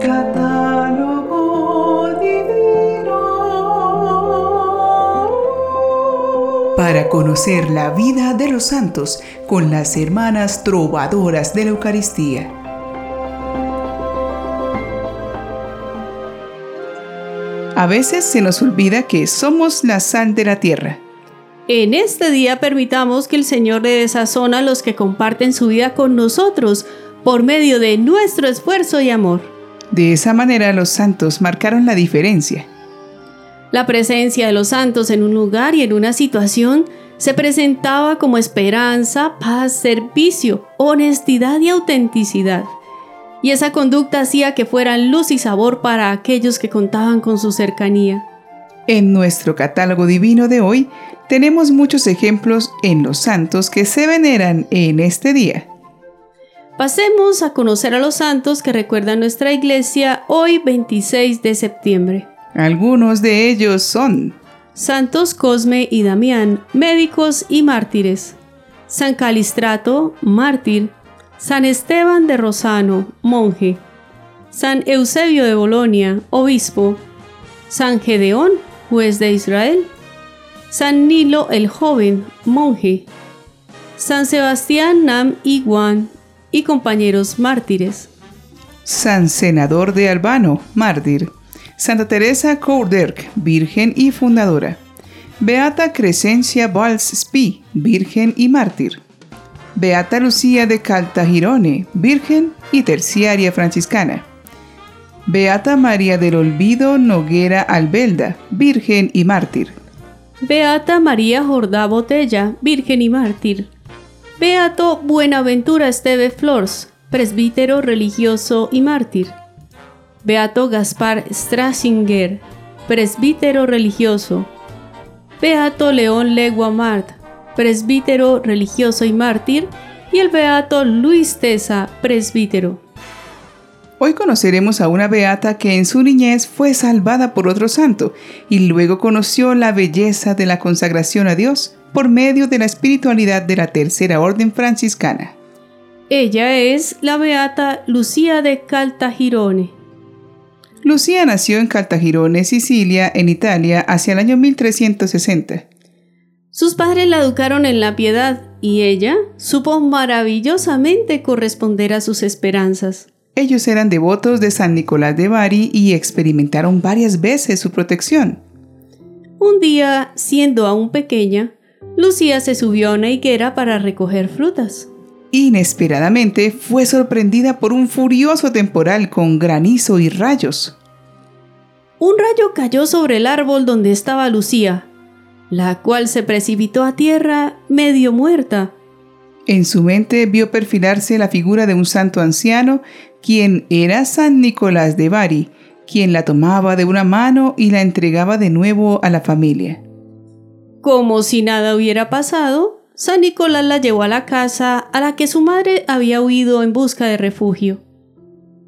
Catálogo divino. Para conocer la vida de los santos con las hermanas trovadoras de la Eucaristía. A veces se nos olvida que somos la sal de la tierra. En este día permitamos que el Señor le desazona a los que comparten su vida con nosotros por medio de nuestro esfuerzo y amor. De esa manera los santos marcaron la diferencia. La presencia de los santos en un lugar y en una situación se presentaba como esperanza, paz, servicio, honestidad y autenticidad y esa conducta hacía que fueran luz y sabor para aquellos que contaban con su cercanía. En nuestro catálogo divino de hoy tenemos muchos ejemplos en los santos que se veneran en este día. Pasemos a conocer a los santos que recuerda nuestra iglesia hoy 26 de septiembre. Algunos de ellos son Santos Cosme y Damián, médicos y mártires. San Calistrato, mártir. San Esteban de Rosano, monje, San Eusebio de Bolonia, obispo, San Gedeón, juez de Israel, San Nilo el joven, monje, San Sebastián Nam Iguan y compañeros mártires, San Senador de Albano, mártir, Santa Teresa Courderc, virgen y fundadora, Beata Crescencia Valls Spi, virgen y mártir. Beata Lucía de Caltagirone, Virgen y terciaria franciscana. Beata María del Olvido Noguera Albelda, Virgen y mártir. Beata María Jordá Botella, Virgen y mártir. Beato Buenaventura Esteve Flors, presbítero religioso y mártir. Beato Gaspar Strasinger, presbítero religioso. Beato León Legua Mart, presbítero religioso y mártir, y el beato Luis Tesa, presbítero. Hoy conoceremos a una beata que en su niñez fue salvada por otro santo y luego conoció la belleza de la consagración a Dios por medio de la espiritualidad de la tercera orden franciscana. Ella es la beata Lucía de Caltagirone. Lucía nació en Caltagirone, Sicilia, en Italia, hacia el año 1360. Sus padres la educaron en la piedad y ella supo maravillosamente corresponder a sus esperanzas. Ellos eran devotos de San Nicolás de Bari y experimentaron varias veces su protección. Un día, siendo aún pequeña, Lucía se subió a una higuera para recoger frutas. Inesperadamente fue sorprendida por un furioso temporal con granizo y rayos. Un rayo cayó sobre el árbol donde estaba Lucía, la cual se precipitó a tierra medio muerta. En su mente vio perfilarse la figura de un santo anciano, quien era San Nicolás de Bari, quien la tomaba de una mano y la entregaba de nuevo a la familia. Como si nada hubiera pasado, San Nicolás la llevó a la casa a la que su madre había huido en busca de refugio.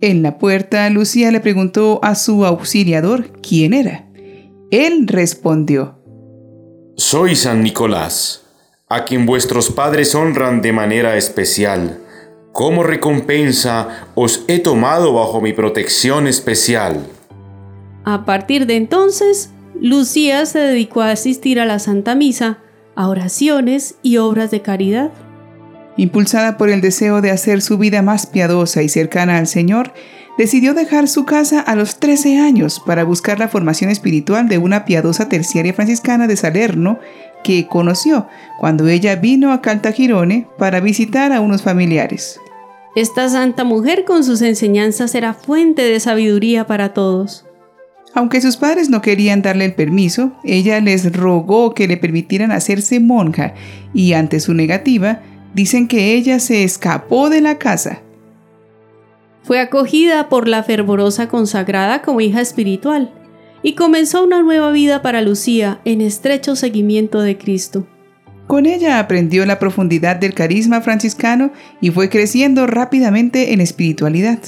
En la puerta, Lucía le preguntó a su auxiliador quién era. Él respondió, soy San Nicolás, a quien vuestros padres honran de manera especial. Como recompensa os he tomado bajo mi protección especial. A partir de entonces, Lucía se dedicó a asistir a la Santa Misa, a oraciones y obras de caridad. Impulsada por el deseo de hacer su vida más piadosa y cercana al Señor, decidió dejar su casa a los 13 años para buscar la formación espiritual de una piadosa terciaria franciscana de Salerno que conoció cuando ella vino a Caltagirone para visitar a unos familiares. Esta santa mujer con sus enseñanzas era fuente de sabiduría para todos. Aunque sus padres no querían darle el permiso, ella les rogó que le permitieran hacerse monja y ante su negativa, dicen que ella se escapó de la casa fue acogida por la fervorosa consagrada como hija espiritual y comenzó una nueva vida para Lucía en estrecho seguimiento de Cristo. Con ella aprendió la profundidad del carisma franciscano y fue creciendo rápidamente en espiritualidad.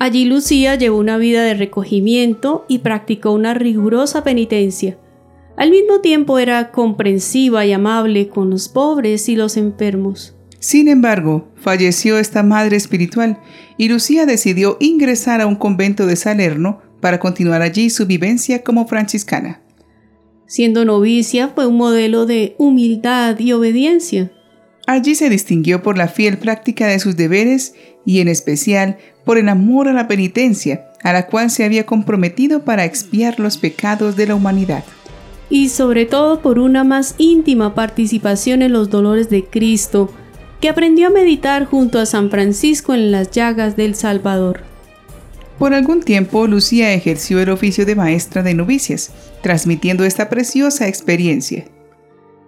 Allí Lucía llevó una vida de recogimiento y practicó una rigurosa penitencia. Al mismo tiempo era comprensiva y amable con los pobres y los enfermos. Sin embargo, falleció esta madre espiritual y Lucía decidió ingresar a un convento de Salerno para continuar allí su vivencia como franciscana. Siendo novicia fue un modelo de humildad y obediencia. Allí se distinguió por la fiel práctica de sus deberes y en especial por el amor a la penitencia, a la cual se había comprometido para expiar los pecados de la humanidad. Y sobre todo por una más íntima participación en los dolores de Cristo, que aprendió a meditar junto a San Francisco en las llagas del Salvador. Por algún tiempo, Lucía ejerció el oficio de maestra de novicias, transmitiendo esta preciosa experiencia.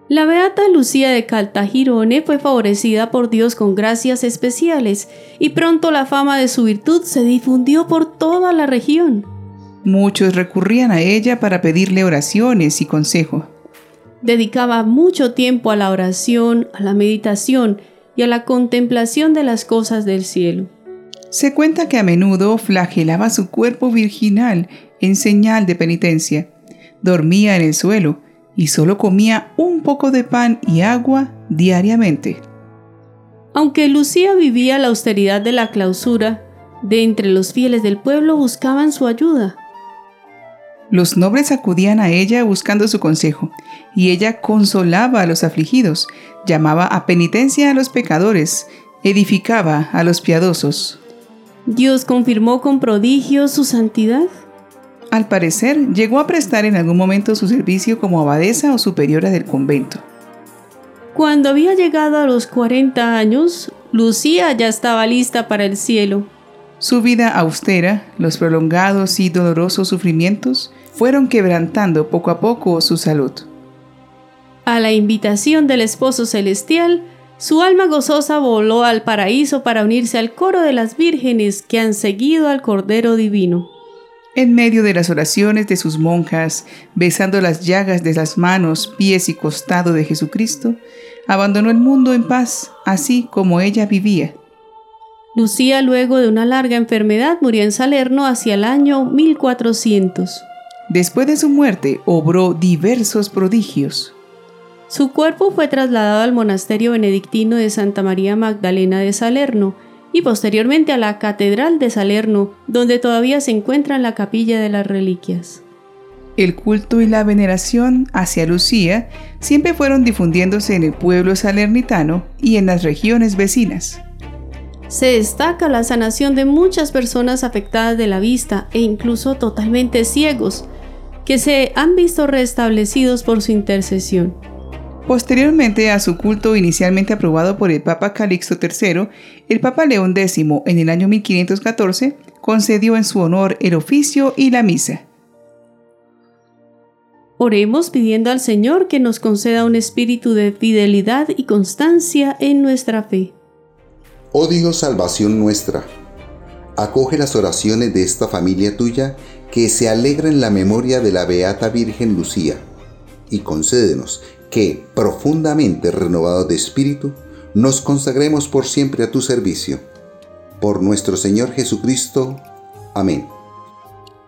La beata Lucía de Caltagirone fue favorecida por Dios con gracias especiales y pronto la fama de su virtud se difundió por toda la región. Muchos recurrían a ella para pedirle oraciones y consejo. Dedicaba mucho tiempo a la oración, a la meditación y a la contemplación de las cosas del cielo. Se cuenta que a menudo flagelaba su cuerpo virginal en señal de penitencia. Dormía en el suelo y solo comía un poco de pan y agua diariamente. Aunque Lucía vivía la austeridad de la clausura, de entre los fieles del pueblo buscaban su ayuda. Los nobles acudían a ella buscando su consejo, y ella consolaba a los afligidos, llamaba a penitencia a los pecadores, edificaba a los piadosos. Dios confirmó con prodigio su santidad. Al parecer, llegó a prestar en algún momento su servicio como abadesa o superiora del convento. Cuando había llegado a los 40 años, Lucía ya estaba lista para el cielo. Su vida austera, los prolongados y dolorosos sufrimientos, fueron quebrantando poco a poco su salud. A la invitación del esposo celestial, su alma gozosa voló al paraíso para unirse al coro de las vírgenes que han seguido al Cordero Divino. En medio de las oraciones de sus monjas, besando las llagas de las manos, pies y costado de Jesucristo, abandonó el mundo en paz, así como ella vivía. Lucía, luego de una larga enfermedad, murió en Salerno hacia el año 1400. Después de su muerte, obró diversos prodigios. Su cuerpo fue trasladado al monasterio benedictino de Santa María Magdalena de Salerno y posteriormente a la Catedral de Salerno, donde todavía se encuentra la capilla de las reliquias. El culto y la veneración hacia Lucía siempre fueron difundiéndose en el pueblo salernitano y en las regiones vecinas. Se destaca la sanación de muchas personas afectadas de la vista e incluso totalmente ciegos, que se han visto restablecidos por su intercesión. Posteriormente a su culto inicialmente aprobado por el Papa Calixto III, el Papa León X en el año 1514 concedió en su honor el oficio y la misa. Oremos pidiendo al Señor que nos conceda un espíritu de fidelidad y constancia en nuestra fe. Oh Dios, salvación nuestra, acoge las oraciones de esta familia tuya que se alegra en la memoria de la Beata Virgen Lucía y concédenos que, profundamente renovados de espíritu, nos consagremos por siempre a tu servicio. Por nuestro Señor Jesucristo. Amén.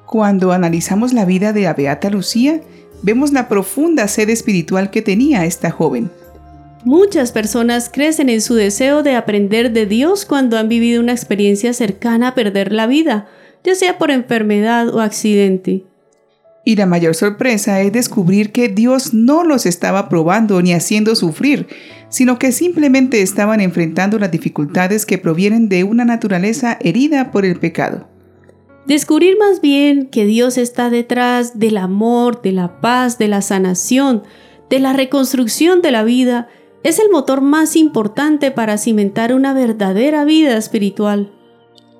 Cuando analizamos la vida de la Beata Lucía, vemos la profunda sed espiritual que tenía esta joven. Muchas personas crecen en su deseo de aprender de Dios cuando han vivido una experiencia cercana a perder la vida, ya sea por enfermedad o accidente. Y la mayor sorpresa es descubrir que Dios no los estaba probando ni haciendo sufrir, sino que simplemente estaban enfrentando las dificultades que provienen de una naturaleza herida por el pecado. Descubrir más bien que Dios está detrás del amor, de la paz, de la sanación, de la reconstrucción de la vida, es el motor más importante para cimentar una verdadera vida espiritual.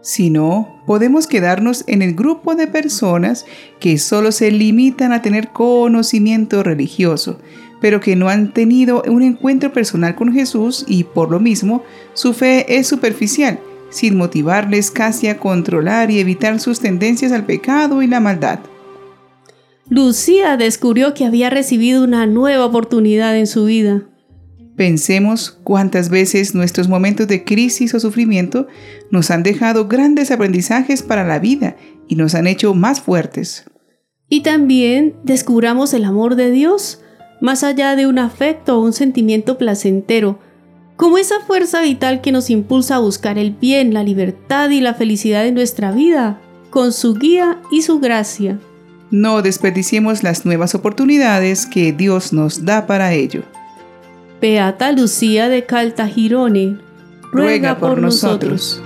Si no, podemos quedarnos en el grupo de personas que solo se limitan a tener conocimiento religioso, pero que no han tenido un encuentro personal con Jesús y por lo mismo su fe es superficial, sin motivarles casi a controlar y evitar sus tendencias al pecado y la maldad. Lucía descubrió que había recibido una nueva oportunidad en su vida. Pensemos cuántas veces nuestros momentos de crisis o sufrimiento nos han dejado grandes aprendizajes para la vida y nos han hecho más fuertes. Y también descubramos el amor de Dios, más allá de un afecto o un sentimiento placentero. como esa fuerza vital que nos impulsa a buscar el bien, la libertad y la felicidad en nuestra vida, con su guía y su gracia. No desperdiciemos las nuevas oportunidades que Dios nos da para ello. Beata Lucía de Caltagirone, ruega, por, nosotros.